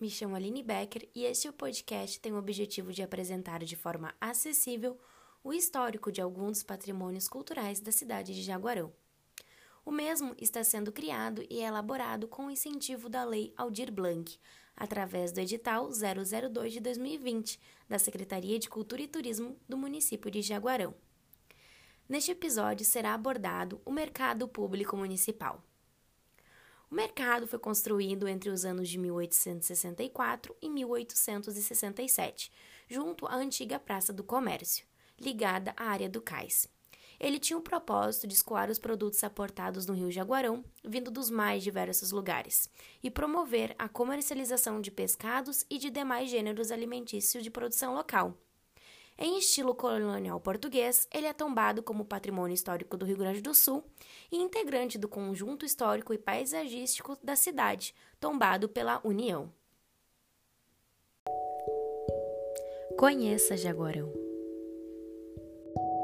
me chamo Aline Becker e este podcast tem o objetivo de apresentar de forma acessível o histórico de alguns dos patrimônios culturais da cidade de Jaguarão. O mesmo está sendo criado e elaborado com o incentivo da Lei Aldir Blanc, através do edital 002 de 2020 da Secretaria de Cultura e Turismo do município de Jaguarão. Neste episódio será abordado o mercado público municipal. O mercado foi construído entre os anos de 1864 e 1867, junto à antiga Praça do Comércio, ligada à área do cais. Ele tinha o propósito de escoar os produtos aportados no Rio Jaguarão, vindo dos mais diversos lugares, e promover a comercialização de pescados e de demais gêneros alimentícios de produção local, em estilo colonial português, ele é tombado como patrimônio histórico do Rio Grande do Sul e integrante do conjunto histórico e paisagístico da cidade, tombado pela União. Conheça Jaguarão.